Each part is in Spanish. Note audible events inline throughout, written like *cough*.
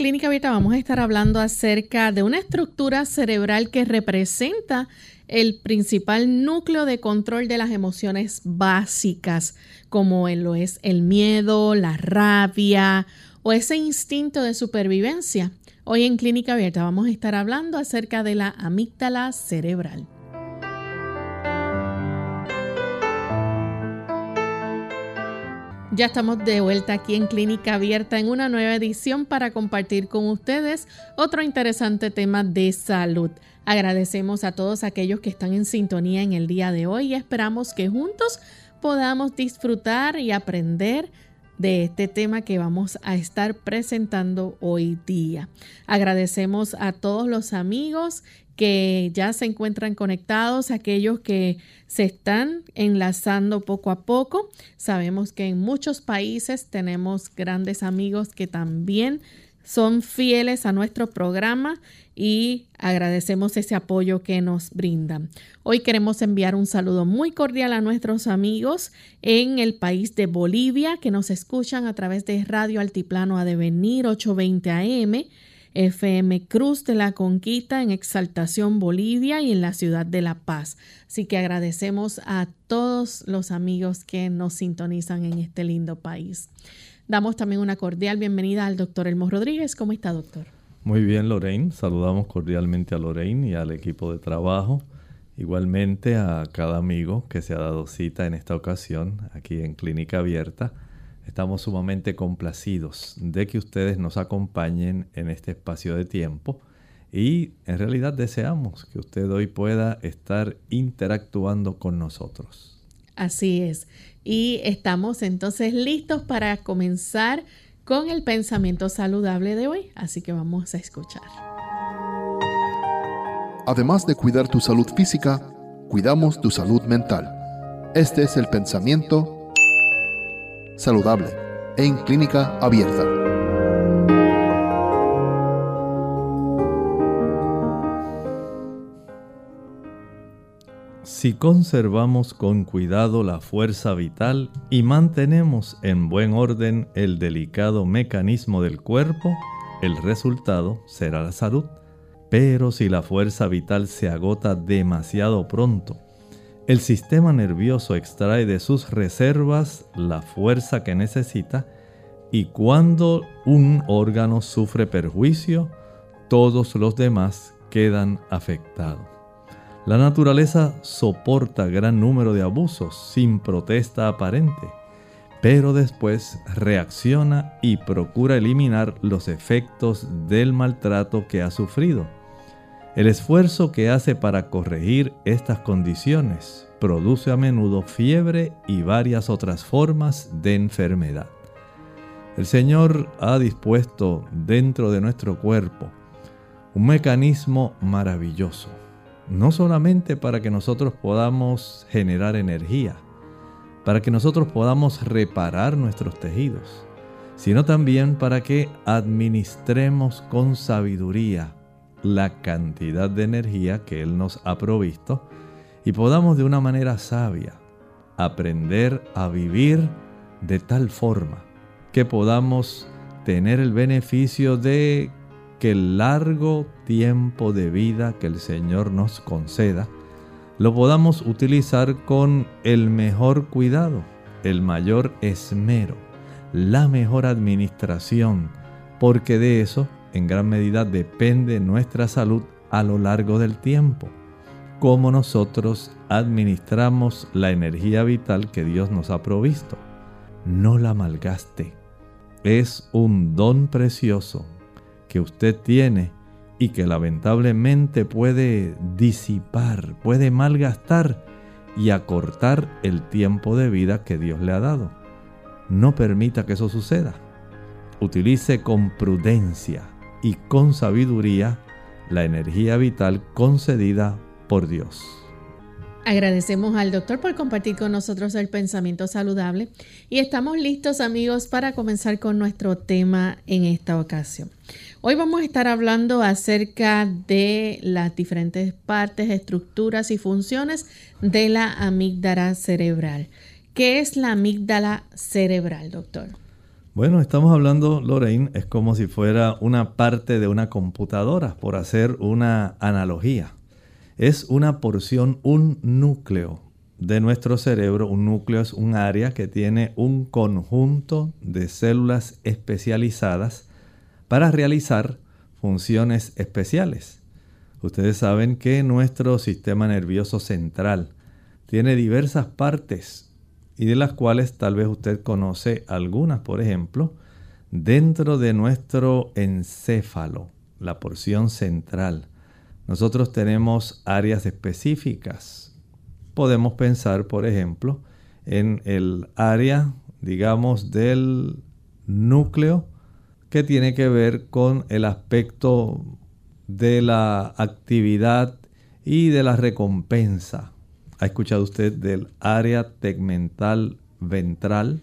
Clínica Abierta vamos a estar hablando acerca de una estructura cerebral que representa el principal núcleo de control de las emociones básicas, como lo es el miedo, la rabia o ese instinto de supervivencia. Hoy en Clínica Abierta vamos a estar hablando acerca de la amígdala cerebral. Ya estamos de vuelta aquí en Clínica Abierta en una nueva edición para compartir con ustedes otro interesante tema de salud. Agradecemos a todos aquellos que están en sintonía en el día de hoy y esperamos que juntos podamos disfrutar y aprender de este tema que vamos a estar presentando hoy día. Agradecemos a todos los amigos que ya se encuentran conectados, aquellos que se están enlazando poco a poco. Sabemos que en muchos países tenemos grandes amigos que también son fieles a nuestro programa y agradecemos ese apoyo que nos brindan. Hoy queremos enviar un saludo muy cordial a nuestros amigos en el país de Bolivia que nos escuchan a través de Radio Altiplano a Devenir 820 AM FM Cruz de la Conquista en Exaltación Bolivia y en la ciudad de La Paz. Así que agradecemos a todos los amigos que nos sintonizan en este lindo país. Damos también una cordial bienvenida al doctor Elmo Rodríguez. ¿Cómo está, doctor? Muy bien, Lorraine. Saludamos cordialmente a Lorraine y al equipo de trabajo. Igualmente a cada amigo que se ha dado cita en esta ocasión aquí en Clínica Abierta Estamos sumamente complacidos de que ustedes nos acompañen en este espacio de tiempo y en realidad deseamos que usted hoy pueda estar interactuando con nosotros. Así es. Y estamos entonces listos para comenzar con el pensamiento saludable de hoy. Así que vamos a escuchar. Además de cuidar tu salud física, cuidamos tu salud mental. Este es el pensamiento saludable en clínica abierta. Si conservamos con cuidado la fuerza vital y mantenemos en buen orden el delicado mecanismo del cuerpo, el resultado será la salud. Pero si la fuerza vital se agota demasiado pronto, el sistema nervioso extrae de sus reservas la fuerza que necesita y cuando un órgano sufre perjuicio, todos los demás quedan afectados. La naturaleza soporta gran número de abusos sin protesta aparente, pero después reacciona y procura eliminar los efectos del maltrato que ha sufrido el esfuerzo que hace para corregir estas condiciones produce a menudo fiebre y varias otras formas de enfermedad. El Señor ha dispuesto dentro de nuestro cuerpo un mecanismo maravilloso, no solamente para que nosotros podamos generar energía, para que nosotros podamos reparar nuestros tejidos, sino también para que administremos con sabiduría la cantidad de energía que Él nos ha provisto y podamos de una manera sabia aprender a vivir de tal forma que podamos tener el beneficio de que el largo tiempo de vida que el Señor nos conceda, lo podamos utilizar con el mejor cuidado, el mayor esmero, la mejor administración, porque de eso en gran medida depende nuestra salud a lo largo del tiempo. Cómo nosotros administramos la energía vital que Dios nos ha provisto. No la malgaste. Es un don precioso que usted tiene y que lamentablemente puede disipar, puede malgastar y acortar el tiempo de vida que Dios le ha dado. no permita que eso suceda. Utilice con prudencia y con sabiduría la energía vital concedida por Dios. Agradecemos al doctor por compartir con nosotros el pensamiento saludable y estamos listos amigos para comenzar con nuestro tema en esta ocasión. Hoy vamos a estar hablando acerca de las diferentes partes, estructuras y funciones de la amígdala cerebral. ¿Qué es la amígdala cerebral, doctor? Bueno, estamos hablando, Lorraine, es como si fuera una parte de una computadora, por hacer una analogía. Es una porción, un núcleo de nuestro cerebro. Un núcleo es un área que tiene un conjunto de células especializadas para realizar funciones especiales. Ustedes saben que nuestro sistema nervioso central tiene diversas partes y de las cuales tal vez usted conoce algunas, por ejemplo, dentro de nuestro encéfalo, la porción central. Nosotros tenemos áreas específicas. Podemos pensar, por ejemplo, en el área, digamos, del núcleo que tiene que ver con el aspecto de la actividad y de la recompensa ¿Ha escuchado usted del área tegmental ventral?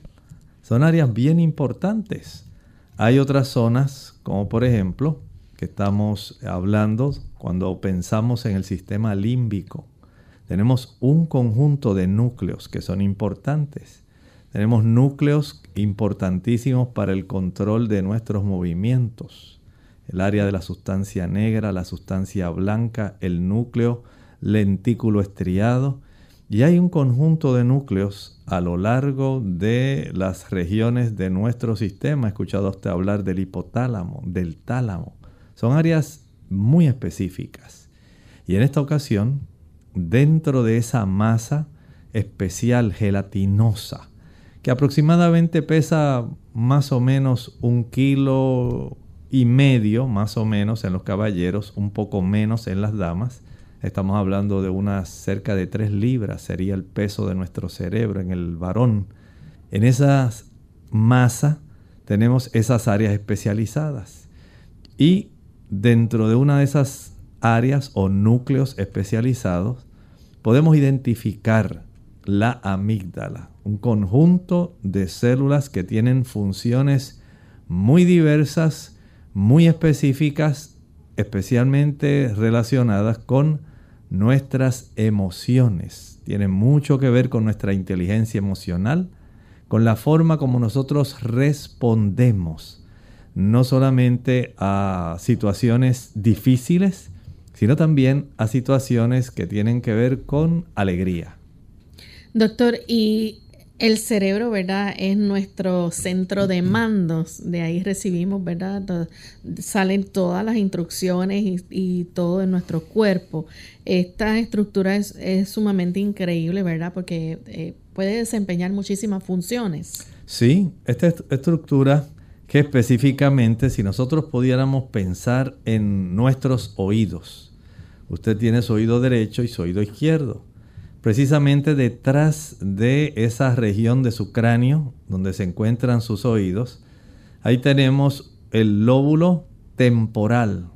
Son áreas bien importantes. Hay otras zonas, como por ejemplo, que estamos hablando cuando pensamos en el sistema límbico. Tenemos un conjunto de núcleos que son importantes. Tenemos núcleos importantísimos para el control de nuestros movimientos. El área de la sustancia negra, la sustancia blanca, el núcleo lentículo estriado y hay un conjunto de núcleos a lo largo de las regiones de nuestro sistema. He escuchado usted hablar del hipotálamo, del tálamo. Son áreas muy específicas. Y en esta ocasión, dentro de esa masa especial gelatinosa, que aproximadamente pesa más o menos un kilo y medio, más o menos en los caballeros, un poco menos en las damas, Estamos hablando de unas cerca de 3 libras, sería el peso de nuestro cerebro en el varón. En esa masa tenemos esas áreas especializadas. Y dentro de una de esas áreas o núcleos especializados, podemos identificar la amígdala, un conjunto de células que tienen funciones muy diversas, muy específicas, especialmente relacionadas con nuestras emociones. Tiene mucho que ver con nuestra inteligencia emocional, con la forma como nosotros respondemos, no solamente a situaciones difíciles, sino también a situaciones que tienen que ver con alegría. Doctor, y el cerebro, ¿verdad? Es nuestro centro de mandos. De ahí recibimos, ¿verdad? Salen todas las instrucciones y, todo en nuestro cuerpo. Esta estructura es, sumamente increíble, ¿verdad? Porque eh, puede desempeñar muchísimas funciones. Sí, esta estructura que específicamente si nosotros pudiéramos pensar en nuestros oídos. Usted tiene su oído derecho y su oído izquierdo precisamente detrás de esa región de su cráneo donde se encuentran sus oídos, ahí tenemos el lóbulo temporal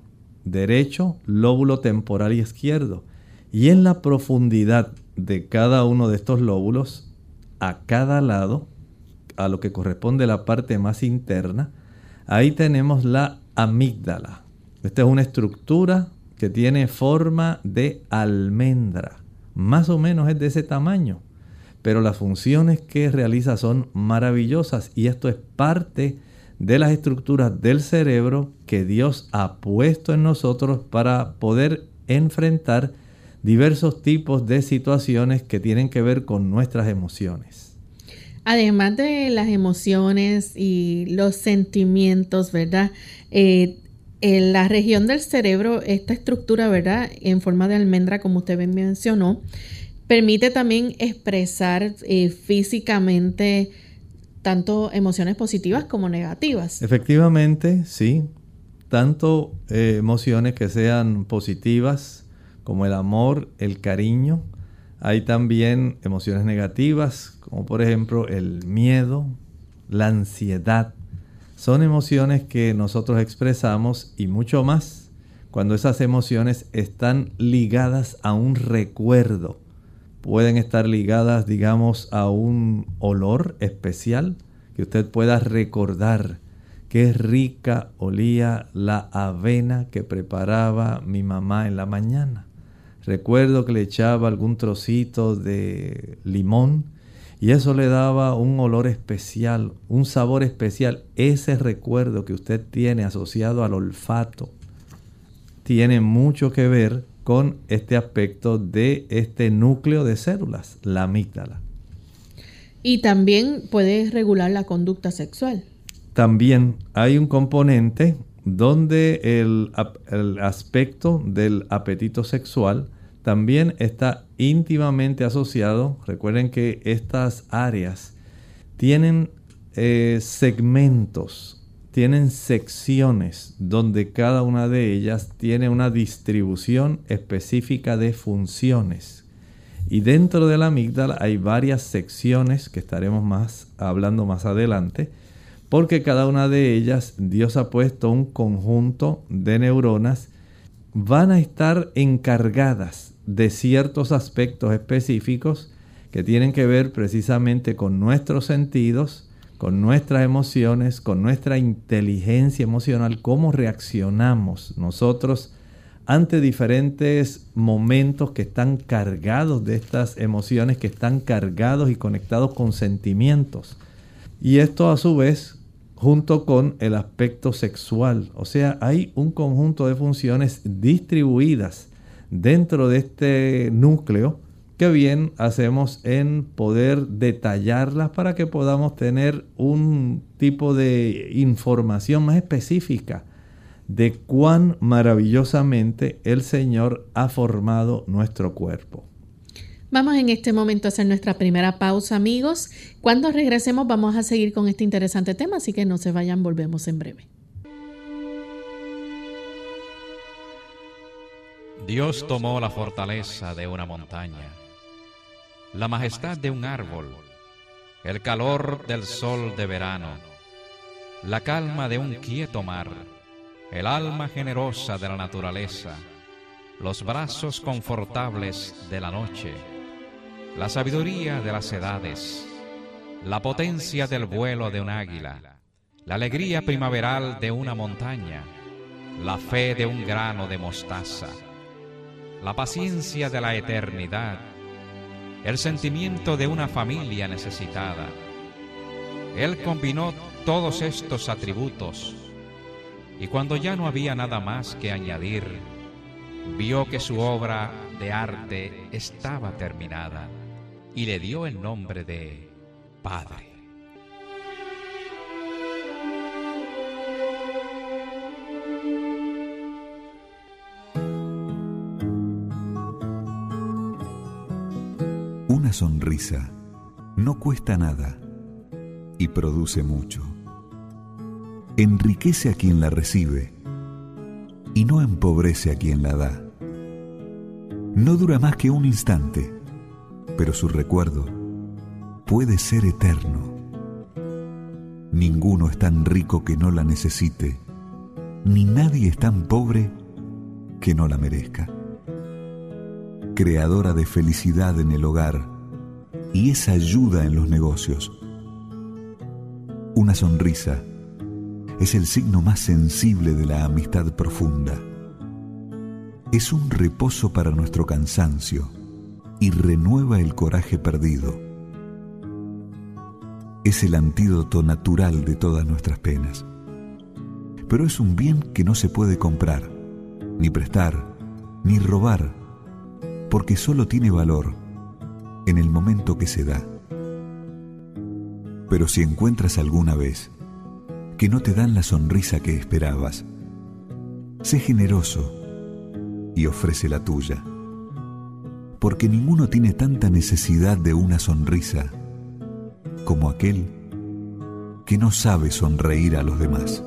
derecho, lóbulo temporal izquierdo. Y en la profundidad de cada uno de estos lóbulos, a cada lado, a lo que corresponde la parte más interna, ahí tenemos la amígdala. Esta es una estructura que tiene forma de almendra más o menos es de ese tamaño, pero las funciones que realiza son maravillosas y esto es parte de las estructuras del cerebro que Dios ha puesto en nosotros para poder enfrentar diversos tipos de situaciones que tienen que ver con nuestras emociones. Además de las emociones y los sentimientos, ¿verdad? Eh, en la región del cerebro, esta estructura, ¿verdad? En forma de almendra, como usted bien mencionó, permite también expresar eh, físicamente tanto emociones positivas como negativas. Efectivamente, sí. Tanto eh, emociones que sean positivas como el amor, el cariño. Hay también emociones negativas, como por ejemplo el miedo, la ansiedad. Son emociones que nosotros expresamos y mucho más cuando esas emociones están ligadas a un recuerdo. Pueden estar ligadas, digamos, a un olor especial que usted pueda recordar qué rica olía la avena que preparaba mi mamá en la mañana. Recuerdo que le echaba algún trocito de limón y eso le daba un olor especial, un sabor especial. Ese recuerdo que usted tiene asociado al olfato tiene mucho que ver con este aspecto de este núcleo de células, la amígdala. Y también puede regular la conducta sexual. También hay un componente donde el, aspecto del apetito sexual también está íntimamente asociado. Recuerden que estas áreas tienen eh, segmentos, tienen secciones donde cada una de ellas tiene una distribución específica de funciones y dentro de la amígdala hay varias secciones que estaremos más hablando más adelante, porque cada una de ellas Dios ha puesto un conjunto de neuronas van a estar encargadas de ciertos aspectos específicos que tienen que ver precisamente con nuestros sentidos, con nuestras emociones, con nuestra inteligencia emocional, cómo reaccionamos nosotros ante diferentes momentos que están cargados de estas emociones, que están cargados y conectados con sentimientos. Y esto a su vez junto con el aspecto sexual. O sea, hay un conjunto de funciones distribuidas dentro de este núcleo que bien hacemos en poder detallarlas para que podamos tener un tipo de información más específica de cuán maravillosamente el Señor ha formado nuestro cuerpo. Vamos en este momento a hacer nuestra primera pausa, amigos. Cuando regresemos vamos a seguir con este interesante tema, así que no se vayan, volvemos en breve. Dios tomó la fortaleza de una montaña, la majestad de un árbol, el calor del sol de verano, la calma de un quieto mar el alma generosa de la naturaleza, los brazos confortables de la noche, la sabiduría de las edades, la potencia del vuelo de un águila, la alegría primaveral de una montaña, la fe de un grano de mostaza, la paciencia de la eternidad, el sentimiento de una familia necesitada. Él combinó todos estos atributos y cuando ya no había nada más que añadir, vio que su obra de arte estaba terminada y le dio el nombre de Padre. Una sonrisa no cuesta nada y produce mucho enriquece a quien la recibe y no empobrece a quien la da. No dura más que un instante, pero su recuerdo puede ser eterno. Ninguno es tan rico que no la necesite, ni nadie es tan pobre que no la merezca. Creadora de felicidad en el hogar y esa ayuda en los negocios. Una sonrisa es el signo más sensible de la amistad profunda. Es un reposo para nuestro cansancio y renueva el coraje perdido. Es el antídoto natural de todas nuestras penas. Pero es un bien que no se puede comprar, ni prestar, ni robar, porque solo tiene valor en el momento que se da. Pero si encuentras alguna vez que no te dan la sonrisa que esperabas. Sé generoso y ofrece la tuya, porque ninguno tiene tanta necesidad de una sonrisa como aquel que no sabe sonreír a los demás.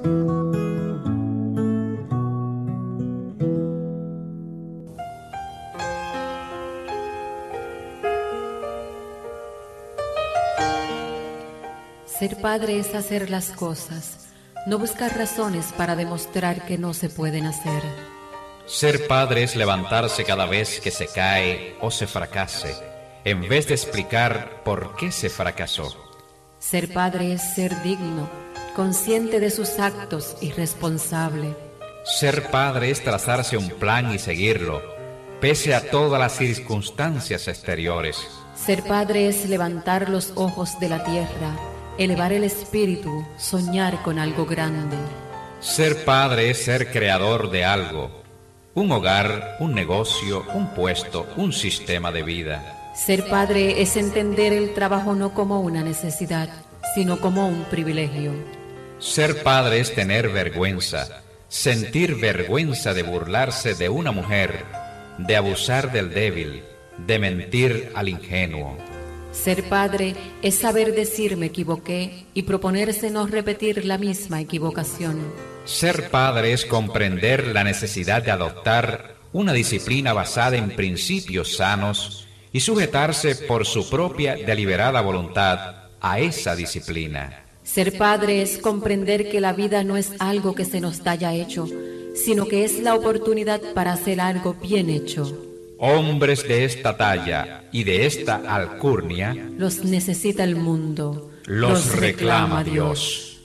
Ser padre es hacer las cosas, no buscar razones para demostrar que no se pueden hacer. Ser padre es levantarse cada vez que se cae o se fracase, en vez de explicar por qué se fracasó. Ser padre es ser digno, consciente de sus actos y responsable. Ser padre es trazarse un plan y seguirlo, pese a todas las circunstancias exteriores. Ser padre es levantar los ojos de la tierra, elevar el espíritu, soñar con algo grande. Ser padre es ser creador de algo un hogar, un negocio, un puesto, un sistema de vida. Ser padre es entender el trabajo no como una necesidad, sino como un privilegio. Ser padre es tener vergüenza, sentir vergüenza de burlarse de una mujer, de abusar del débil, de mentir al ingenuo. Ser padre es saber decir me equivoqué y proponerse no repetir la misma equivocación. Ser padre es comprender la necesidad de adoptar una disciplina basada en principios sanos y sujetarse por su propia deliberada voluntad a esa disciplina. Ser padre es comprender que la vida no es algo que se nos haya hecho, sino que es la oportunidad para hacer algo bien hecho. Hombres de esta talla y de esta alcurnia los necesita el mundo, los, reclama Dios.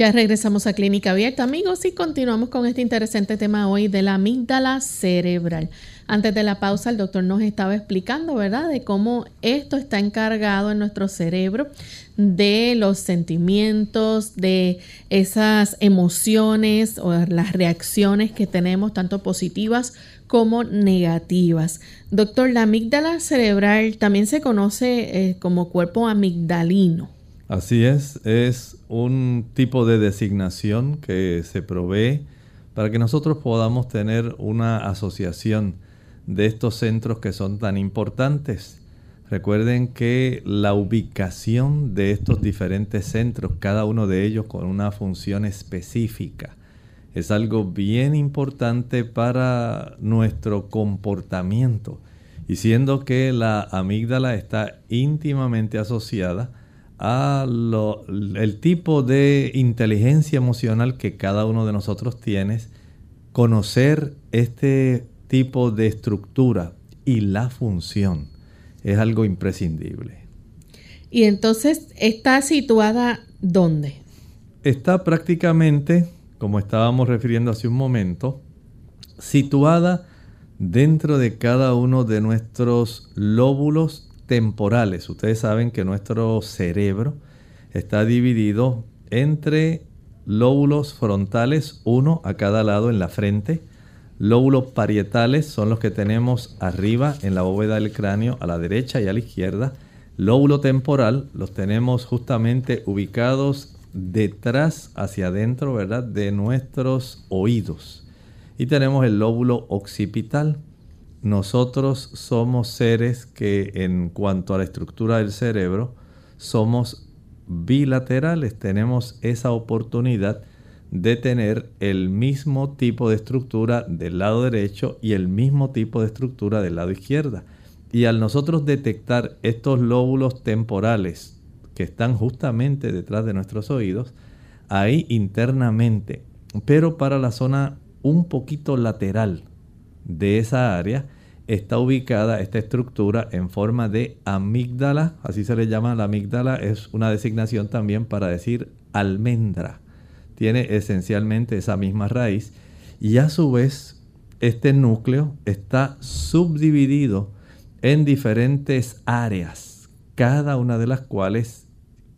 Ya regresamos a Clínica Abierta, amigos, y continuamos con este interesante tema hoy de la amígdala cerebral. Antes de la pausa, el doctor nos estaba explicando, ¿verdad?, de cómo esto está encargado en nuestro cerebro de los sentimientos, de esas emociones o las reacciones que tenemos, tanto positivas como negativas. Doctor, la amígdala cerebral también se conoce eh, como cuerpo amigdalino. Así es, es un tipo de designación que se provee para que nosotros podamos tener una asociación de estos centros que son tan importantes. Recuerden que la ubicación de estos diferentes centros, cada uno de ellos con una función específica, es algo bien importante para nuestro comportamiento. Y siendo que la amígdala está íntimamente asociada a el tipo de inteligencia emocional que cada uno de nosotros tiene, conocer este tipo de estructura y la función es algo imprescindible. Y entonces, ¿está situada dónde? Está prácticamente, como estábamos refiriendo hace un momento, situada dentro de cada uno de nuestros lóbulos temporales. Ustedes saben que nuestro cerebro está dividido entre lóbulos frontales, uno a cada lado en la frente. Lóbulos parietales son los que tenemos arriba en la bóveda del cráneo a la derecha y a la izquierda. Lóbulo temporal los tenemos justamente ubicados detrás hacia adentro, ¿verdad? De nuestros oídos. Y tenemos el lóbulo occipital nosotros somos seres que en cuanto a la estructura del cerebro somos bilaterales, tenemos esa oportunidad de tener el mismo tipo de estructura del lado derecho y el mismo tipo de estructura del lado izquierdo. Y al nosotros detectar estos lóbulos temporales que están justamente detrás de nuestros oídos, ahí internamente, pero para la zona un poquito lateral de esa área está ubicada esta estructura en forma de amígdala, así se le llama la amígdala, es una designación también para decir almendra. Tiene esencialmente esa misma raíz y a su vez este núcleo está subdividido en diferentes áreas, cada una de las cuales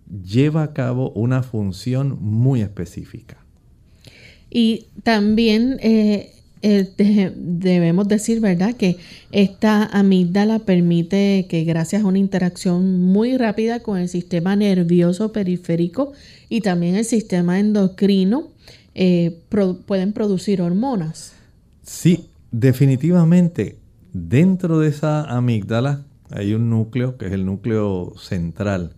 lleva a cabo una función muy específica. Y también eh, eh, debemos decir, ¿verdad?, que esta amígdala permite que gracias a una interacción muy rápida con el sistema nervioso periférico y también el sistema endocrino, eh, pueden producir hormonas. Sí, definitivamente. Dentro de esa amígdala hay un núcleo que es el núcleo central.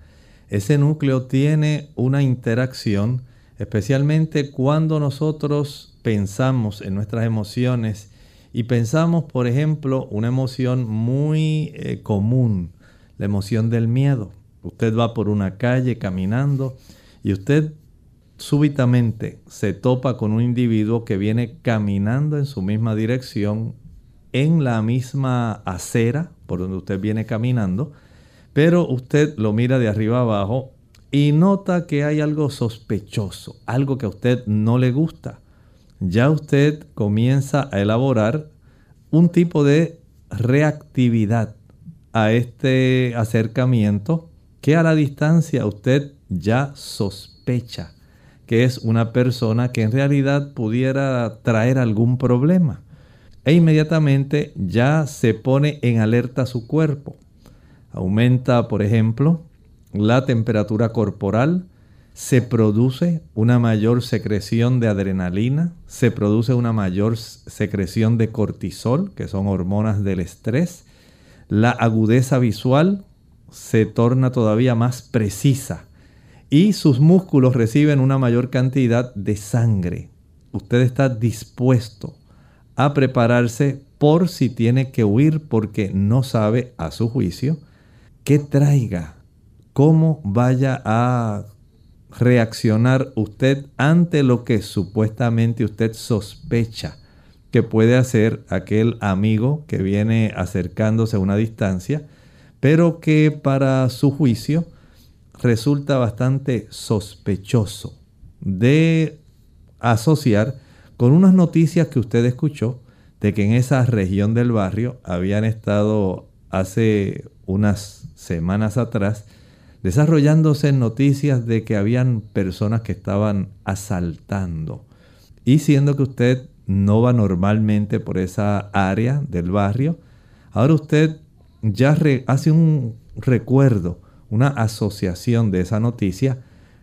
Ese núcleo tiene una interacción especialmente cuando nosotros pensamos en nuestras emociones y pensamos, por ejemplo, una emoción muy eh, común, la emoción del miedo. Usted va por una calle caminando y usted súbitamente se topa con un individuo que viene caminando en su misma dirección, en la misma acera por donde usted viene caminando, pero usted lo mira de arriba abajo y nota que hay algo sospechoso, algo que a usted no le gusta, ya usted comienza a elaborar un tipo de reactividad a este acercamiento que a la distancia usted ya sospecha que es una persona que en realidad pudiera traer algún problema. E inmediatamente ya se pone en alerta su cuerpo. Aumenta, por ejemplo, la temperatura corporal, se produce una mayor secreción de adrenalina, se produce una mayor secreción de cortisol, que son hormonas del estrés, la agudeza visual se torna todavía más precisa y sus músculos reciben una mayor cantidad de sangre. Usted está dispuesto a prepararse por si tiene que huir porque no sabe a su juicio qué traiga cómo vaya a reaccionar usted ante lo que supuestamente usted sospecha que puede hacer aquel amigo que viene acercándose a una distancia, pero que para su juicio resulta bastante sospechoso de asociar con unas noticias que usted escuchó de que en esa región del barrio habían estado hace unas semanas atrás desarrollándose noticias de que habían personas que estaban asaltando. Y siendo que usted no va normalmente por esa área del barrio, ahora usted ya hace un recuerdo, una asociación de esa noticia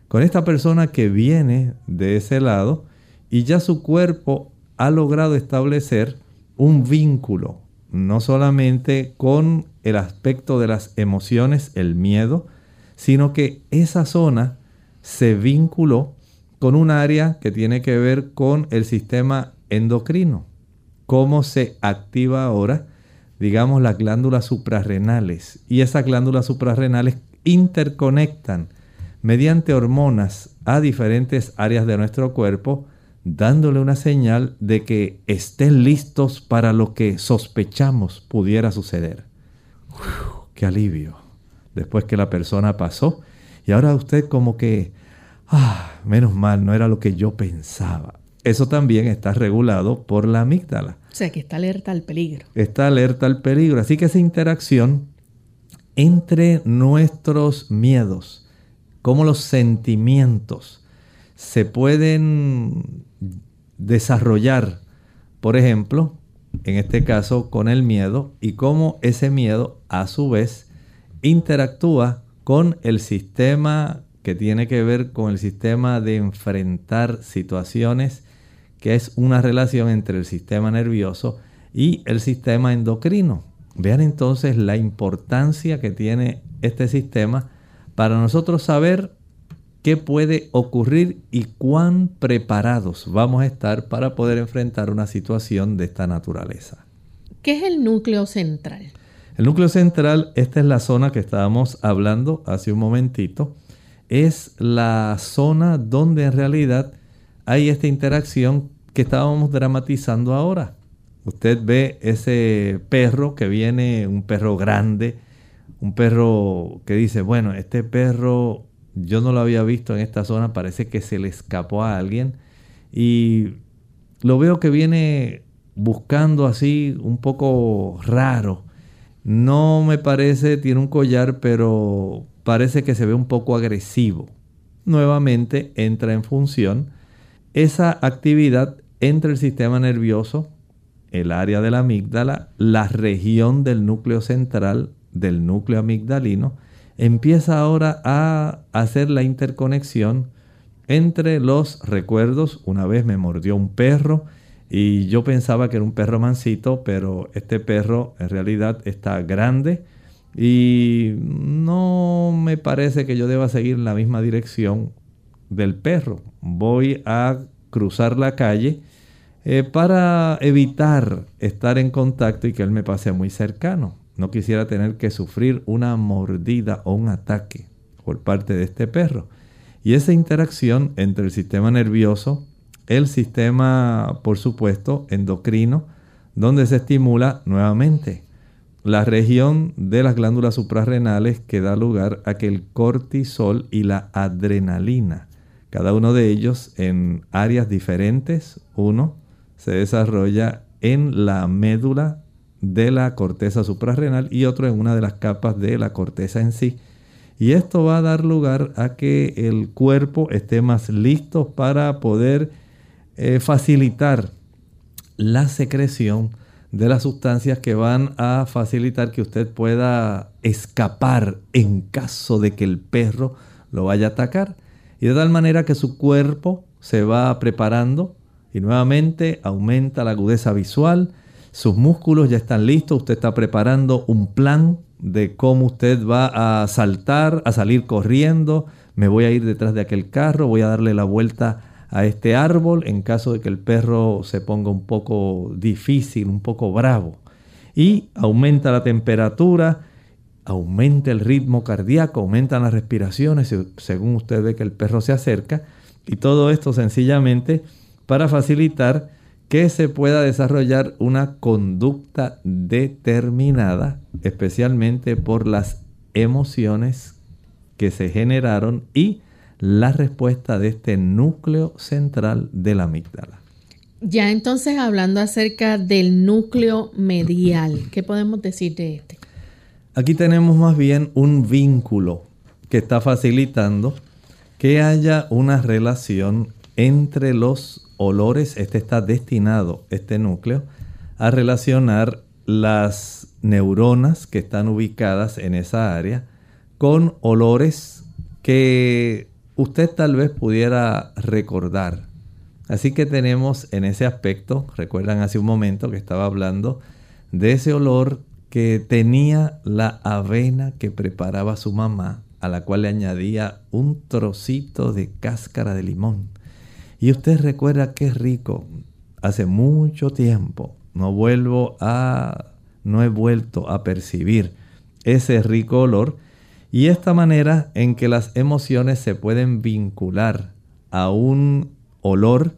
con esta persona que viene de ese lado y ya su cuerpo ha logrado establecer un vínculo, no solamente con el aspecto de las emociones, el miedo, sino que esa zona se vinculó con un área que tiene que ver con el sistema endocrino. Cómo se activa ahora, digamos, las glándulas suprarrenales. Y esas glándulas suprarrenales interconectan mediante hormonas a diferentes áreas de nuestro cuerpo, dándole una señal de que estén listos para lo que sospechamos pudiera suceder. ¡Qué alivio! Después que la persona pasó. Y ahora usted como que, ah, menos mal, no era lo que yo pensaba. Eso también está regulado por la amígdala. O sea, que está alerta al peligro. Está alerta al peligro. Así que esa interacción entre nuestros miedos, como los sentimientos se pueden desarrollar, por ejemplo, en este caso con el miedo, y cómo ese miedo a su vez interactúa con el sistema que tiene que ver con el sistema de enfrentar situaciones, que es una relación entre el sistema nervioso y el sistema endocrino. Vean entonces la importancia que tiene este sistema para nosotros saber qué puede ocurrir y cuán preparados vamos a estar para poder enfrentar una situación de esta naturaleza. ¿Qué es el núcleo central? El núcleo central, esta es la zona que estábamos hablando hace un momentito, es la zona donde en realidad hay esta interacción que estábamos dramatizando ahora. Usted ve ese perro que viene, un perro grande, un perro que dice, bueno, este perro yo no lo había visto en esta zona, parece que se le escapó a alguien y lo veo que viene buscando así un poco raro. No me parece, tiene un collar, pero parece que se ve un poco agresivo. Nuevamente entra en función esa actividad entre el sistema nervioso, el área de la amígdala, la región del núcleo central del núcleo amigdalino, empieza ahora a hacer la interconexión entre los recuerdos. Una vez me mordió un perro y yo pensaba que era un perro mansito, pero este perro en realidad está grande y no me parece que yo deba seguir la misma dirección del perro. Voy a cruzar la calle eh, para evitar estar en contacto y que él me pase muy cercano. No quisiera tener que sufrir una mordida o un ataque por parte de este perro. Y esa interacción entre el sistema nervioso, el sistema, por supuesto, endocrino, donde se estimula nuevamente la región de las glándulas suprarrenales que da lugar a que el cortisol y la adrenalina, cada uno de ellos en áreas diferentes, uno se desarrolla en la médula de la corteza suprarrenal y otro en una de las capas de la corteza en sí. Y esto va a dar lugar a que el cuerpo esté más listo para poder eh, facilitar la secreción de las sustancias que van a facilitar que usted pueda escapar en caso de que el perro lo vaya a atacar. Y de tal manera que su cuerpo se va preparando y nuevamente aumenta la agudeza visual, sus músculos ya están listos, usted está preparando un plan de cómo usted va a saltar, a salir corriendo, me voy a ir detrás de aquel carro, voy a darle la vuelta a este árbol en caso de que el perro se ponga un poco difícil, un poco bravo. Y aumenta la temperatura, aumenta el ritmo cardíaco, aumentan las respiraciones según usted ve que el perro se acerca. Y todo esto sencillamente para facilitar que se pueda desarrollar una conducta determinada, especialmente por las emociones que se generaron y la respuesta de este núcleo central de la amígdala. Ya entonces hablando acerca del núcleo medial, ¿qué podemos decir de este? Aquí tenemos más bien un vínculo que está facilitando que haya una relación entre los olores. Este está destinado, este núcleo, a relacionar las neuronas que están ubicadas en esa área con olores que usted tal vez pudiera recordar. Así que tenemos en ese aspecto, recuerdan hace un momento que estaba hablando de ese olor que tenía la avena que preparaba su mamá, a la cual le añadía un trocito de cáscara de limón. Y usted recuerda qué rico, hace mucho tiempo no vuelvo a, no he vuelto a percibir ese rico olor y esta manera en que las emociones se pueden vincular a un olor,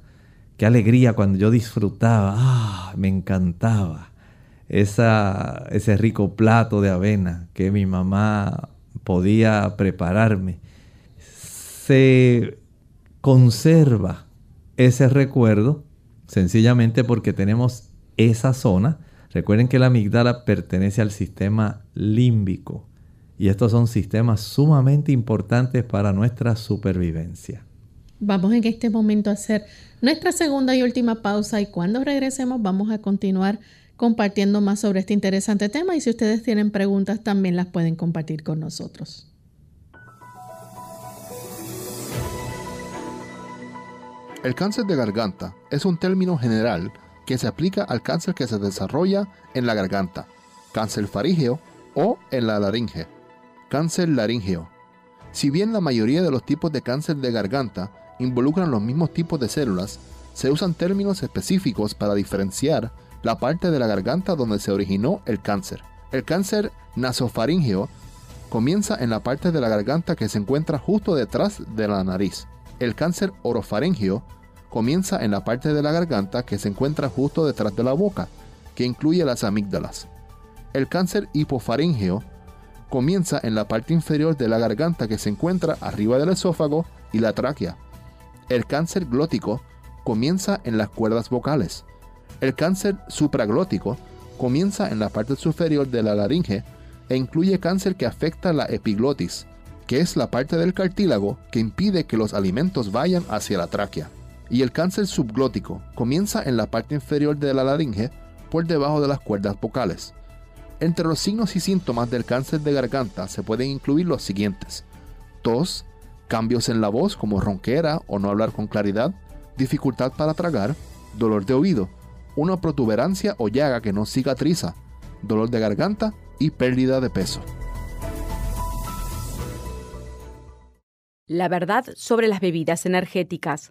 qué alegría cuando yo disfrutaba, ah, me encantaba ese rico plato de avena que mi mamá podía prepararme. Se conserva ese recuerdo sencillamente porque tenemos esa zona. Recuerden que la amígdala pertenece al sistema límbico y estos son sistemas sumamente importantes para nuestra supervivencia. Vamos en este momento a hacer nuestra segunda y última pausa y cuando regresemos vamos a continuar compartiendo más sobre este interesante tema y si ustedes tienen preguntas también las pueden compartir con nosotros. El cáncer de garganta es un término general que se aplica al cáncer que se desarrolla en la garganta, cáncer farígeo o en la laringe. Cáncer laríngeo. Si bien la mayoría de los tipos de cáncer de garganta involucran los mismos tipos de células, se usan términos específicos para diferenciar la parte de la garganta donde se originó el cáncer. El cáncer nasofaríngeo comienza en la parte de la garganta que se encuentra justo detrás de la nariz. El cáncer orofaríngeo comienza en la parte de la garganta que se encuentra justo detrás de la boca. que incluye las amígdalas. El cáncer hipofaríngeo comienza en la parte inferior de la garganta que se encuentra arriba del esófago y la tráquea. El cáncer glótico comienza en las cuerdas vocales. El cáncer supraglótico comienza en la parte superior de la laringe e incluye cáncer que afecta la epiglotis, que es la parte del cartílago que impide que los alimentos vayan hacia la tráquea. Y el cáncer subglótico comienza en la parte inferior de la laringe por debajo de las cuerdas vocales. Entre los signos y síntomas del cáncer de garganta se pueden incluir los siguientes. Tos, cambios en la voz como ronquera o no hablar con claridad, dificultad para tragar, dolor de oído, una protuberancia o llaga que no cicatriza, dolor de garganta y pérdida de peso. La verdad sobre las bebidas energéticas.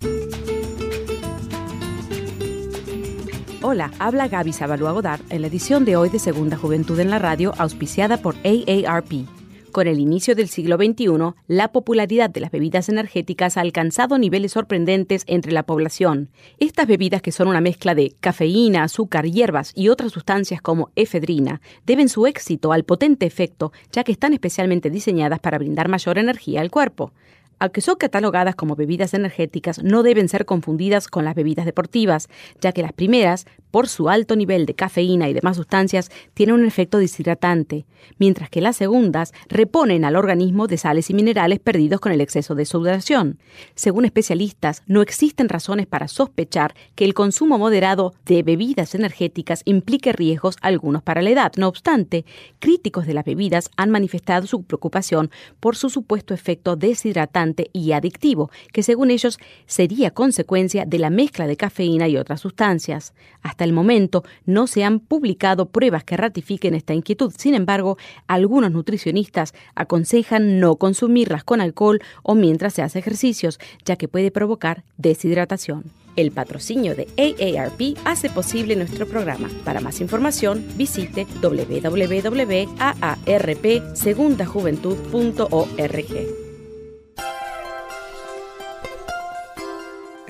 Hola, habla Gaby Sabalua Godard en la edición de hoy de Segunda Juventud en la Radio, auspiciada por AARP. Con el inicio del siglo XXI, la popularidad de las bebidas energéticas ha alcanzado niveles sorprendentes entre la población. Estas bebidas, que son una mezcla de cafeína, azúcar, hierbas y otras sustancias como efedrina, deben su éxito al potente efecto, ya que están especialmente diseñadas para brindar mayor energía al cuerpo. Aunque son catalogadas como bebidas energéticas, no deben ser confundidas con las bebidas deportivas, ya que las primeras, por su alto nivel de cafeína y demás sustancias, tienen un efecto deshidratante, mientras que las segundas reponen al organismo de sales y minerales perdidos con el exceso de sudoración. Según especialistas, no existen razones para sospechar que el consumo moderado de bebidas energéticas implique riesgos algunos para la edad. No obstante, críticos de las bebidas han manifestado su preocupación por su supuesto efecto deshidratante y adictivo, que según ellos sería consecuencia de la mezcla de cafeína y otras sustancias. Hasta el momento no se han publicado pruebas que ratifiquen esta inquietud. Sin embargo, algunos nutricionistas aconsejan no consumirlas con alcohol o mientras se hace ejercicios, ya que puede provocar deshidratación. El patrocinio de AARP hace posible nuestro programa. Para más información, visite www.aarpsegundajuventud.org.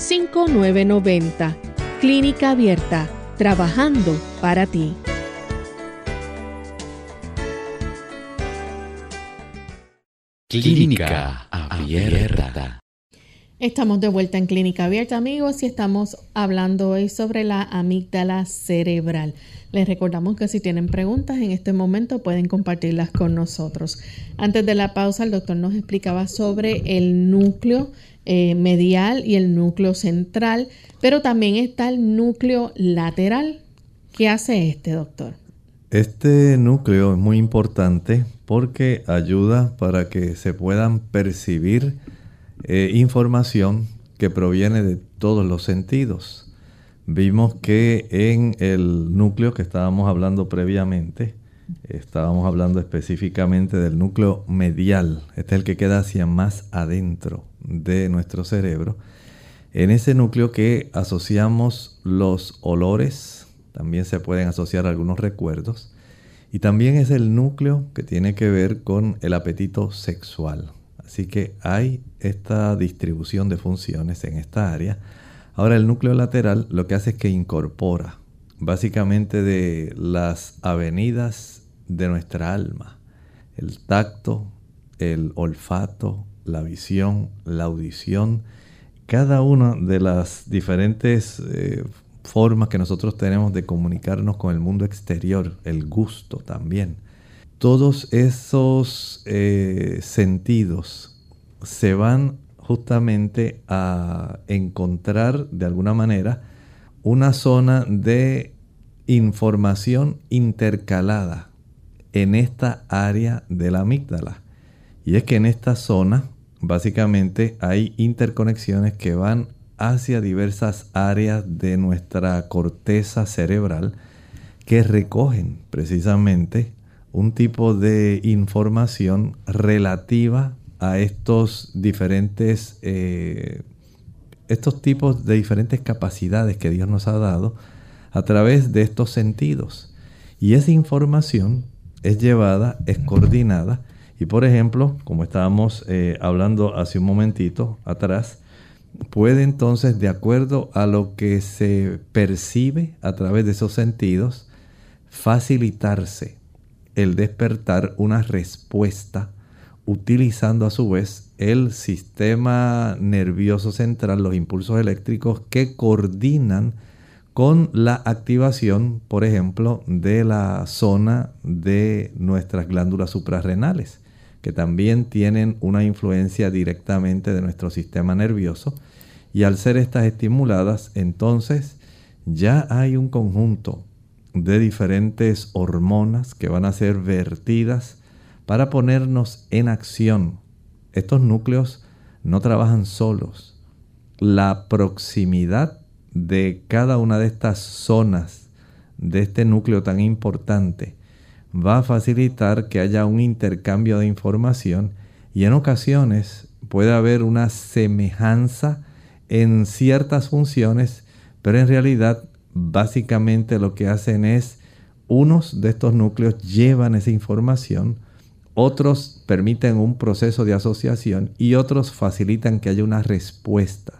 5990. Clínica Abierta, trabajando para ti. Clínica Abierta. Estamos de vuelta en Clínica Abierta, amigos, y estamos hablando hoy sobre la amígdala cerebral. Les recordamos que si tienen preguntas en este momento pueden compartirlas con nosotros. Antes de la pausa, el doctor nos explicaba sobre el núcleo eh, medial y el núcleo central, pero también está el núcleo lateral. ¿Qué hace este, doctor? Este núcleo es muy importante porque ayuda para que se puedan percibir eh, información que proviene de todos los sentidos. Vimos que en el núcleo que estábamos hablando previamente, estábamos hablando específicamente del núcleo medial, este es el que queda hacia más adentro de nuestro cerebro. En ese núcleo que asociamos los olores, también se pueden asociar algunos recuerdos, y también es el núcleo que tiene que ver con el apetito sexual. Así que hay esta distribución de funciones en esta área. Ahora el núcleo lateral lo que hace es que incorpora básicamente de las avenidas de nuestra alma, el tacto, el olfato, la visión, la audición, cada una de las diferentes eh, formas que nosotros tenemos de comunicarnos con el mundo exterior, el gusto también. Todos esos eh, sentidos se van justamente a encontrar de alguna manera una zona de información intercalada en esta área de la amígdala. Y es que en esta zona básicamente hay interconexiones que van hacia diversas áreas de nuestra corteza cerebral que recogen precisamente un tipo de información relativa a estos diferentes eh, estos tipos de diferentes capacidades que Dios nos ha dado a través de estos sentidos y esa información es llevada es coordinada. Y por ejemplo como estábamos eh, hablando hace un momentito atrás puede entonces, de acuerdo a lo que se percibe a través de esos sentidos, facilitarse el despertar una respuesta utilizando a su vez el sistema nervioso central, los impulsos eléctricos que coordinan con la activación, por ejemplo, de la zona de nuestras glándulas suprarrenales que también tienen una influencia directamente de nuestro sistema nervioso. Y al ser estas estimuladas, entonces ya hay un conjunto de diferentes hormonas que van a ser vertidas para ponernos en acción. Estos núcleos no trabajan solos. La proximidad de cada una de estas zonas de este núcleo tan importante va a facilitar que haya un intercambio de información y en ocasiones puede haber una semejanza en ciertas funciones, pero en realidad básicamente lo que hacen es unos de estos núcleos llevan esa información, otros permiten un proceso de asociación y otros facilitan que haya una respuesta.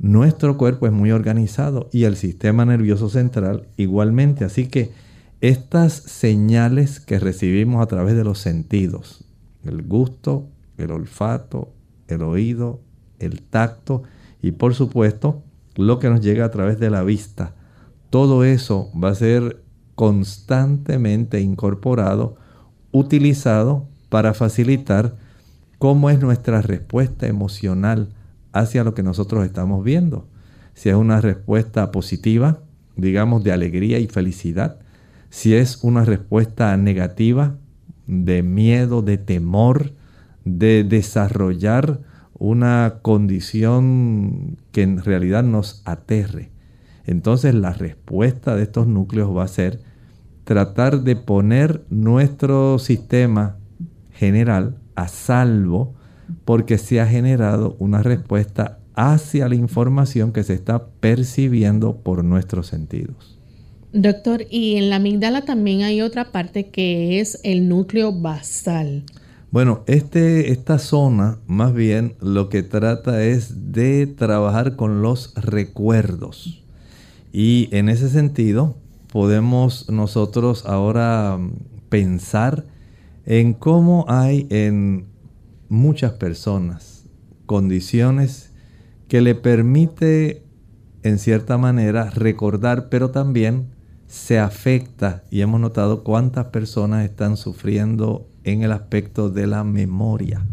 Nuestro cuerpo es muy organizado y el sistema nervioso central igualmente, así que estas señales que recibimos a través de los sentidos, el gusto, el olfato, el oído, el tacto y por supuesto lo que nos llega a través de la vista, todo eso va a ser constantemente incorporado, utilizado para facilitar cómo es nuestra respuesta emocional hacia lo que nosotros estamos viendo. Si es una respuesta positiva, digamos de alegría y felicidad, si es una respuesta negativa, de miedo, de temor, de desarrollar una condición que en realidad nos aterre. Entonces la respuesta de estos núcleos va a ser tratar de poner nuestro sistema general a salvo porque se ha generado una respuesta hacia la información que se está percibiendo por nuestros sentidos. Doctor, y en la amígdala también hay otra parte que es el núcleo basal. Bueno, este, esta zona más bien lo que trata es de trabajar con los recuerdos. Y en ese sentido podemos nosotros ahora pensar en cómo hay en muchas personas condiciones que le permite en cierta manera recordar, pero también se afecta y hemos notado cuántas personas están sufriendo en el aspecto de la memoria.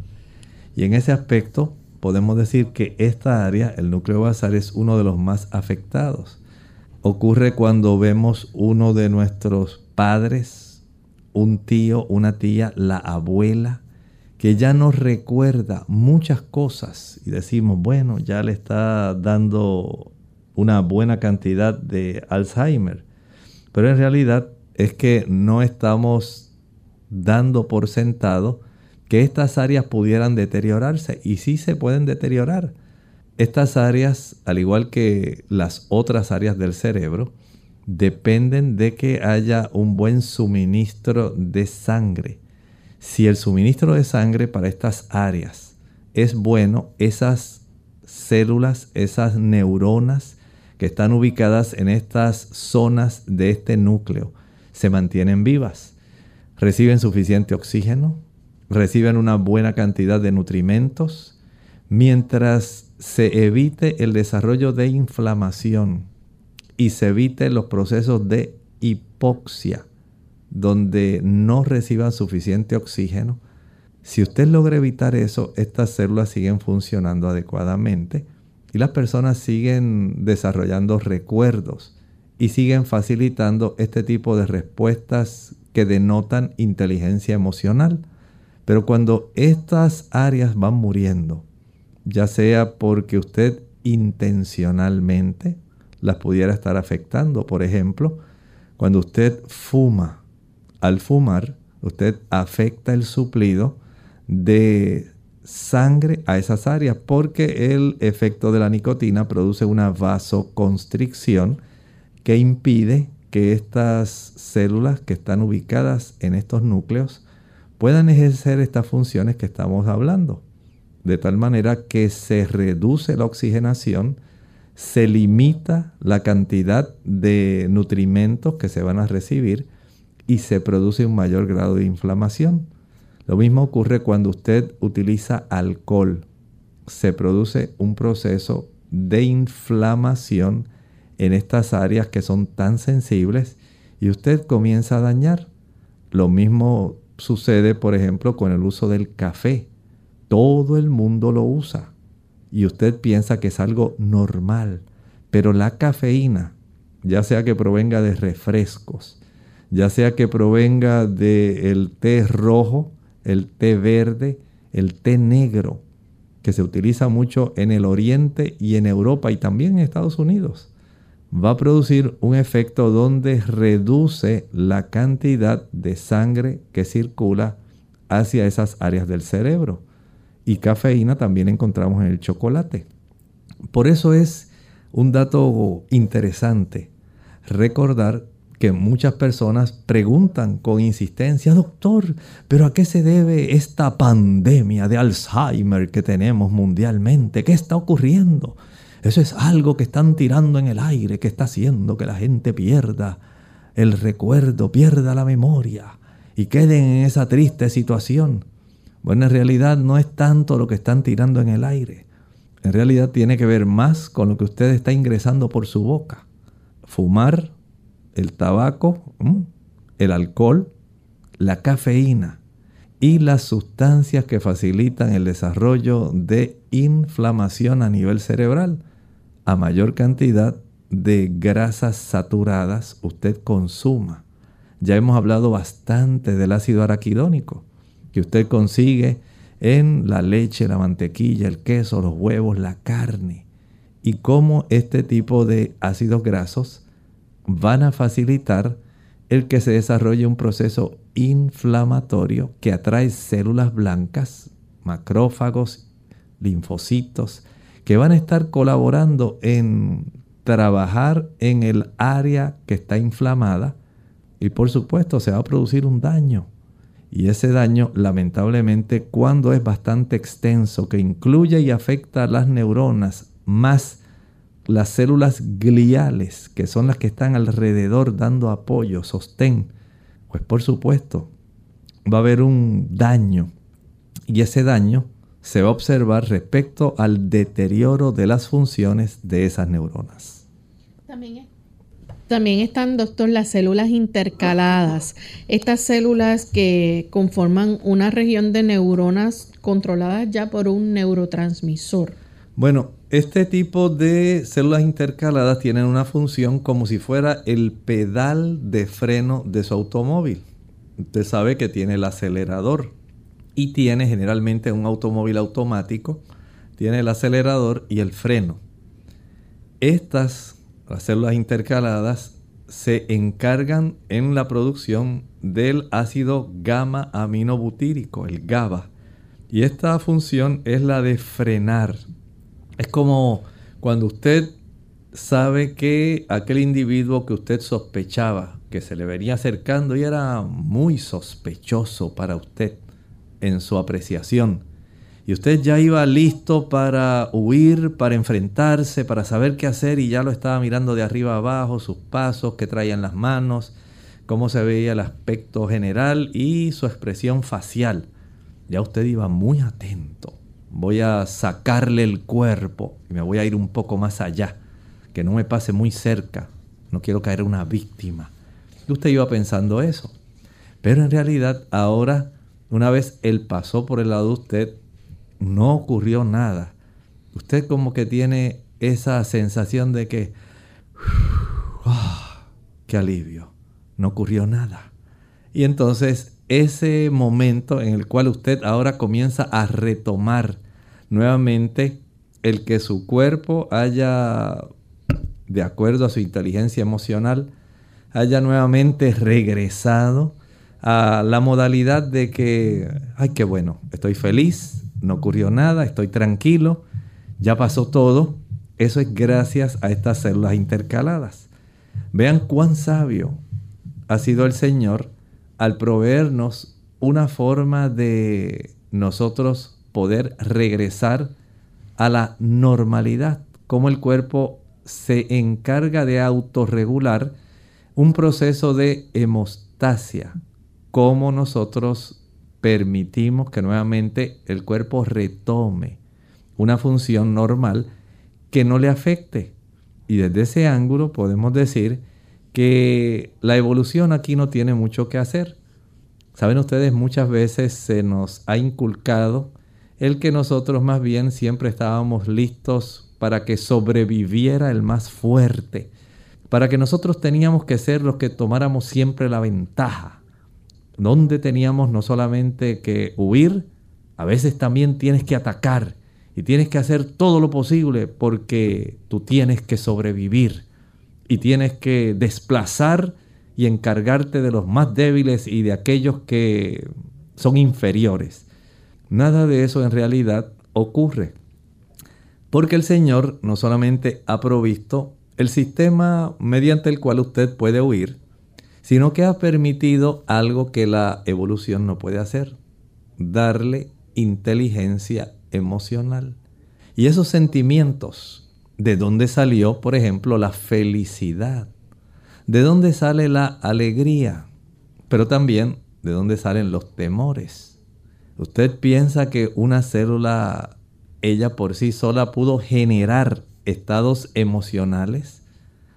Y en ese aspecto podemos decir que esta área, el núcleo basal, es uno de los más afectados. Ocurre cuando vemos uno de nuestros padres, un tío, una tía, la abuela, que ya nos recuerda muchas cosas y decimos, bueno, ya le está dando una buena cantidad de Alzheimer. Pero en realidad es que no estamos dando por sentado que estas áreas pudieran deteriorarse y sí se pueden deteriorar. Estas áreas, al igual que las otras áreas del cerebro, dependen de que haya un buen suministro de sangre. Si el suministro de sangre para estas áreas es bueno, esas células, esas neuronas que están ubicadas en estas zonas de este núcleo se mantienen vivas. Reciben suficiente oxígeno, reciben una buena cantidad de nutrimentos, mientras se evite el desarrollo de inflamación y se evite los procesos de hipoxia, donde no reciban suficiente oxígeno. Si usted logra evitar eso, estas células siguen funcionando adecuadamente y las personas siguen desarrollando recuerdos y siguen facilitando este tipo de respuestas que denotan inteligencia emocional. Pero cuando estas áreas van muriendo, ya sea porque usted intencionalmente las pudiera estar afectando, por ejemplo, cuando usted fuma, al fumar, usted afecta el suplido de sangre a esas áreas porque el efecto de la nicotina produce una vasoconstricción que impide que estas células que están ubicadas en estos núcleos puedan ejercer estas funciones que estamos hablando. De tal manera que se reduce la oxigenación, se limita la cantidad de nutrimentos que se van a recibir y se produce un mayor grado de inflamación. Lo mismo ocurre cuando usted utiliza alcohol. Se produce un proceso de inflamación en estas áreas que son tan sensibles y usted comienza a dañar. Lo mismo sucede, por ejemplo, con el uso del café. Todo el mundo lo usa y usted piensa que es algo normal, pero la cafeína, ya sea que provenga de refrescos, ya sea que provenga del té rojo, el té verde, el té negro, que se utiliza mucho en el Oriente y en Europa y también en Estados Unidos va a producir un efecto donde reduce la cantidad de sangre que circula hacia esas áreas del cerebro. Y cafeína también encontramos en el chocolate. Por eso es un dato interesante recordar que muchas personas preguntan con insistencia, doctor, pero ¿a qué se debe esta pandemia de Alzheimer que tenemos mundialmente? ¿Qué está ocurriendo? Eso es algo que están tirando en el aire, que está haciendo que la gente pierda el recuerdo, pierda la memoria y queden en esa triste situación. Bueno, en realidad no es tanto lo que están tirando en el aire. En realidad tiene que ver más con lo que usted está ingresando por su boca. Fumar, el tabaco, el alcohol, la cafeína y las sustancias que facilitan el desarrollo de inflamación a nivel cerebral. A mayor cantidad de grasas saturadas usted consuma. Ya hemos hablado bastante del ácido araquidónico que usted consigue en la leche, la mantequilla, el queso, los huevos, la carne. Y cómo este tipo de ácidos grasos van a facilitar el que se desarrolle un proceso inflamatorio que atrae células blancas, macrófagos, linfocitos, que van a estar colaborando en trabajar en el área que está inflamada y por supuesto se va a producir un daño. Y ese daño, lamentablemente, cuando es bastante extenso, que incluye y afecta a las neuronas, más las células gliales, que son las que están alrededor dando apoyo, sostén, pues por supuesto va a haber un daño. Y ese daño se va a observar respecto al deterioro de las funciones de esas neuronas. También, también están, doctor, las células intercaladas. Estas células que conforman una región de neuronas controladas ya por un neurotransmisor. Bueno, este tipo de células intercaladas tienen una función como si fuera el pedal de freno de su automóvil. Usted sabe que tiene el acelerador y tiene generalmente un automóvil automático, tiene el acelerador y el freno. Estas, las células intercaladas, se encargan en la producción del ácido gamma aminobutírico, el GABA. Y esta función es la de frenar es como cuando usted sabe que aquel individuo que usted sospechaba que se le venía acercando y era muy sospechoso para usted en su apreciación. Y usted ya iba listo para huir, para enfrentarse, para saber qué hacer y ya lo estaba mirando de arriba abajo, sus pasos, que traía en las manos, cómo se veía el aspecto general y su expresión facial. Ya usted iba muy atento voy a sacarle el cuerpo y me voy a ir un poco más allá, que no me pase muy cerca, no quiero caer una víctima. Y usted iba pensando eso. Pero en realidad ahora, una vez él pasó por el lado de usted, no ocurrió nada. Usted como que tiene esa sensación de que, *sighs* ¡ah! qué alivio, no ocurrió nada. Y entonces ese momento en el cual usted ahora comienza a retomar nuevamente el que su cuerpo haya, de acuerdo a su inteligencia emocional, haya nuevamente regresado a la modalidad de que, ay, qué bueno, estoy feliz, no ocurrió nada, estoy tranquilo, ya pasó todo. Eso es gracias a estas células intercaladas. Vean cuán sabio ha sido el Señor al proveernos una forma de nosotros poder regresar a la normalidad, como el cuerpo se encarga de autorregular un proceso de hemostasia, como nosotros permitimos que nuevamente el cuerpo retome una función normal que no le afecte. Y desde ese ángulo podemos decir que la evolución aquí no tiene mucho que hacer. Saben ustedes, muchas veces se nos ha inculcado el que nosotros más bien siempre estábamos listos para que sobreviviera el más fuerte, para que nosotros teníamos que ser los que tomáramos siempre la ventaja, donde teníamos no solamente que huir, a veces también tienes que atacar y tienes que hacer todo lo posible porque tú tienes que sobrevivir y tienes que desplazar y encargarte de los más débiles y de aquellos que son inferiores. Nada de eso en realidad ocurre. Porque el Señor no solamente ha provisto el sistema mediante el cual usted puede huir, sino que ha permitido algo que la evolución no puede hacer, darle inteligencia emocional. Y esos sentimientos, ¿de dónde salió, por ejemplo, la felicidad? ¿De dónde sale la alegría? Pero también, ¿de dónde salen los temores? ¿Usted piensa que una célula, ella por sí sola, pudo generar estados emocionales?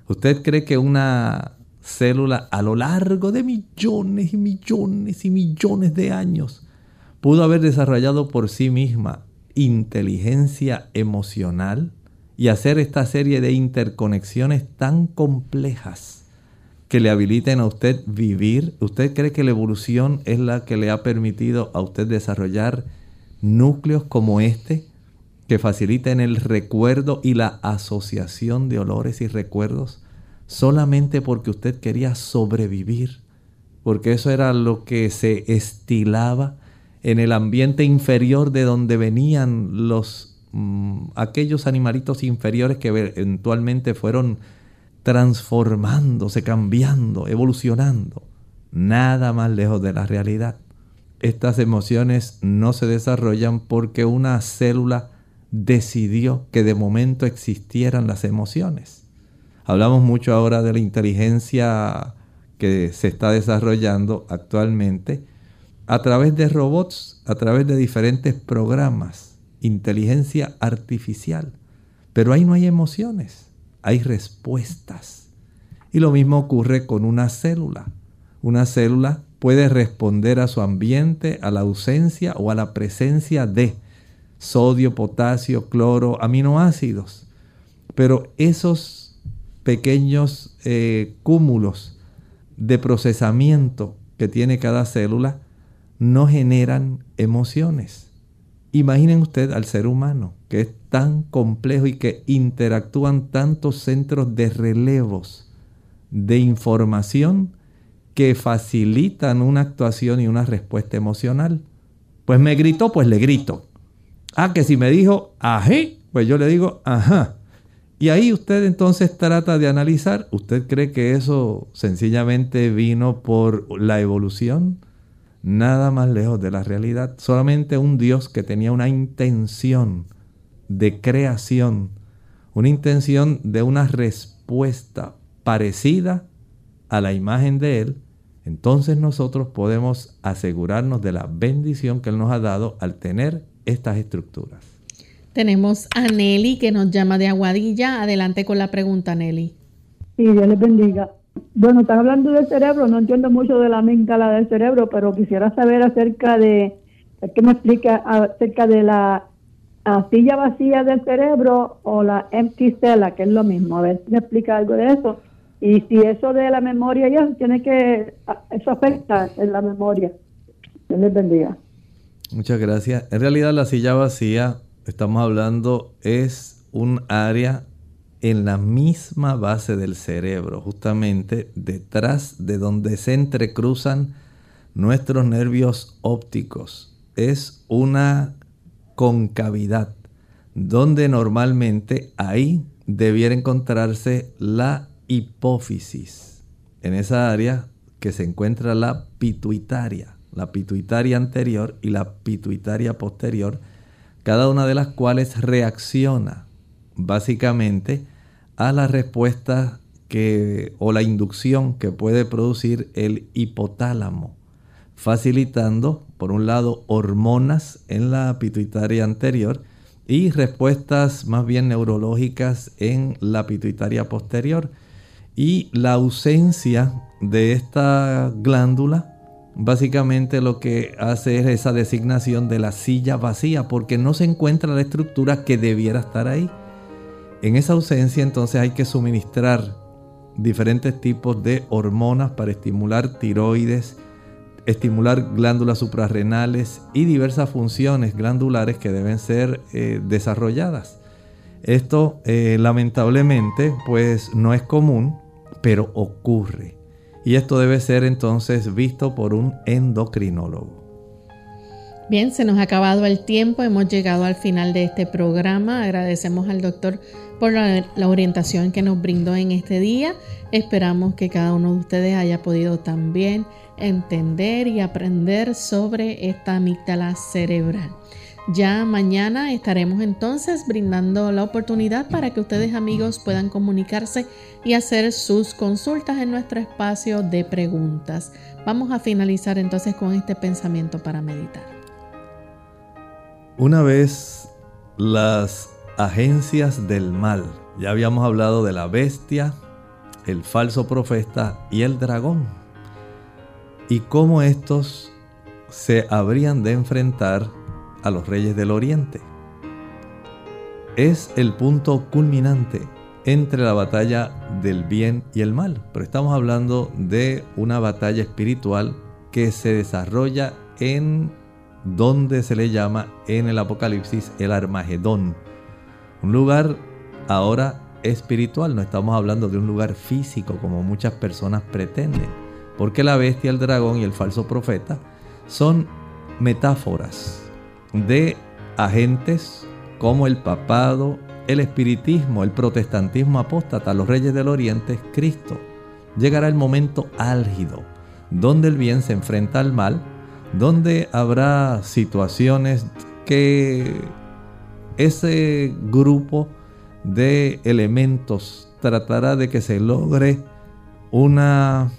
¿Usted cree que una célula a lo largo de millones y millones y millones de años pudo haber desarrollado por sí misma inteligencia emocional y hacer esta serie de interconexiones tan complejas que le habiliten a usted vivir? ¿Usted cree que la evolución es la que le ha permitido a usted desarrollar núcleos como este que faciliten el recuerdo y la asociación de olores y recuerdos solamente porque usted quería sobrevivir? Porque eso era lo que se estilaba en el ambiente inferior de donde venían los mm, aquellos animalitos inferiores que eventualmente fueron transformándose, cambiando, evolucionando. Nada más lejos de la realidad. Estas emociones no se desarrollan porque una célula decidió que de momento existieran las emociones. Hablamos mucho ahora de la inteligencia que se está desarrollando actualmente a través de robots, a través de diferentes programas, inteligencia artificial. Pero ahí no hay emociones, hay respuestas. Y lo mismo ocurre con una célula. Una célula puede responder a su ambiente, a la ausencia o a la presencia de sodio, potasio, cloro, aminoácidos. Pero esos pequeños eh, cúmulos de procesamiento que tiene cada célula no generan emociones. Imaginen usted al ser humano, que es tan complejo y que interactúan tantos centros de relevos de información que facilitan una actuación y una respuesta emocional. Pues me gritó, pues le grito. Ah, que si me dijo ají, pues yo le digo ajá. Y ahí usted entonces trata de analizar, ¿usted cree que eso sencillamente vino por la evolución? nada más lejos de la realidad. Solamente un Dios que tenía una intención de creación, una intención de una respuesta parecida a la imagen de Él, entonces nosotros podemos asegurarnos de la bendición que Él nos ha dado al tener estas estructuras. Tenemos a Nelly que nos llama de Aguadilla. Adelante con la pregunta, Nelly. Sí, Dios les bendiga. Bueno, están hablando del cerebro, no entiendo mucho de la amígdala del cerebro, pero quisiera saber acerca de, ¿qué me explica acerca de la silla vacía del cerebro o la empty cell, que es lo mismo? A ver si me explica algo de eso. Y si eso de la memoria ya tiene que, eso afecta en la memoria. Dios les bendiga. Muchas gracias. En realidad la silla vacía, estamos hablando, es un área en la misma base del cerebro, justamente detrás de donde se entrecruzan nuestros nervios ópticos. Es una concavidad donde normalmente ahí debiera encontrarse la hipófisis. En esa área que se encuentra la pituitaria, la pituitaria anterior y la pituitaria posterior, cada una de las cuales reacciona básicamente a la respuesta que, o la inducción que puede producir el hipotálamo, facilitando, por un lado, hormonas en la pituitaria anterior y respuestas más bien neurológicas en la pituitaria posterior. Y la ausencia de esta glándula básicamente lo que hace es esa designación de la silla vacía porque no se encuentra la estructura que debiera estar ahí. En esa ausencia entonces hay que suministrar diferentes tipos de hormonas para estimular tiroides, estimular glándulas suprarrenales y diversas funciones glandulares que deben ser eh, desarrolladas. Esto eh, lamentablemente pues no es común, pero ocurre. Y esto debe ser entonces visto por un endocrinólogo. Bien, se nos ha acabado el tiempo, hemos llegado al final de este programa. Agradecemos al doctor por la, orientación que nos brindó en este día. Esperamos que cada uno de ustedes haya podido también entender y aprender sobre esta amígdala cerebral. Ya mañana estaremos entonces brindando la oportunidad para que ustedes amigos puedan comunicarse y hacer sus consultas en nuestro espacio de preguntas. Vamos a finalizar entonces con este pensamiento para meditar. Una vez las agencias del mal, ya habíamos hablado de la bestia, el falso profeta y el dragón, y cómo estos se habrían de enfrentar a los reyes del oriente. Es el punto culminante entre la batalla del bien y el mal, pero estamos hablando de una batalla espiritual que se desarrolla en donde se le llama en el Apocalipsis el Armagedón. Un lugar ahora espiritual, no estamos hablando de un lugar físico como muchas personas pretenden, porque la bestia, el dragón y el falso profeta son metáforas de agentes como el papado, el espiritismo, el protestantismo apóstata, los reyes del oriente, Cristo. Llegará el momento álgido, donde el bien se enfrenta al mal donde habrá situaciones que ese grupo de elementos tratará de que se logre una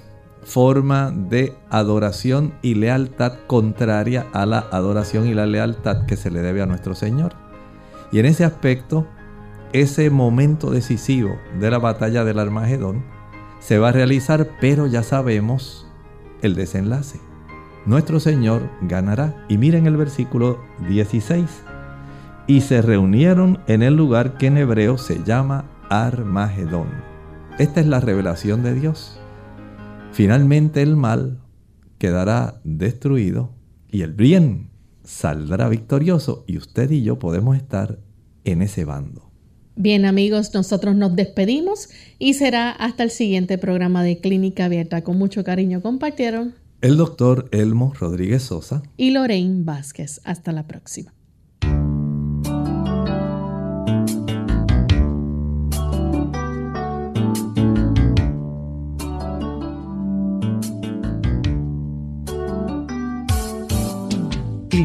forma de adoración y lealtad contraria a la adoración y la lealtad que se le debe a nuestro Señor. Y en ese aspecto, ese momento decisivo de la batalla del Armagedón se va a realizar, pero ya sabemos el desenlace nuestro Señor ganará. Y miren el versículo 16. Y se reunieron en el lugar que en hebreo se llama Armagedón. Esta es la revelación de Dios. Finalmente el mal quedará destruido y el bien saldrá victorioso y usted y yo podemos estar en ese bando. Bien amigos, nosotros nos despedimos y será hasta el siguiente programa de Clínica Abierta. Con mucho cariño compartieron el doctor Elmo Rodríguez Sosa y Lorraine Vázquez. Hasta la próxima.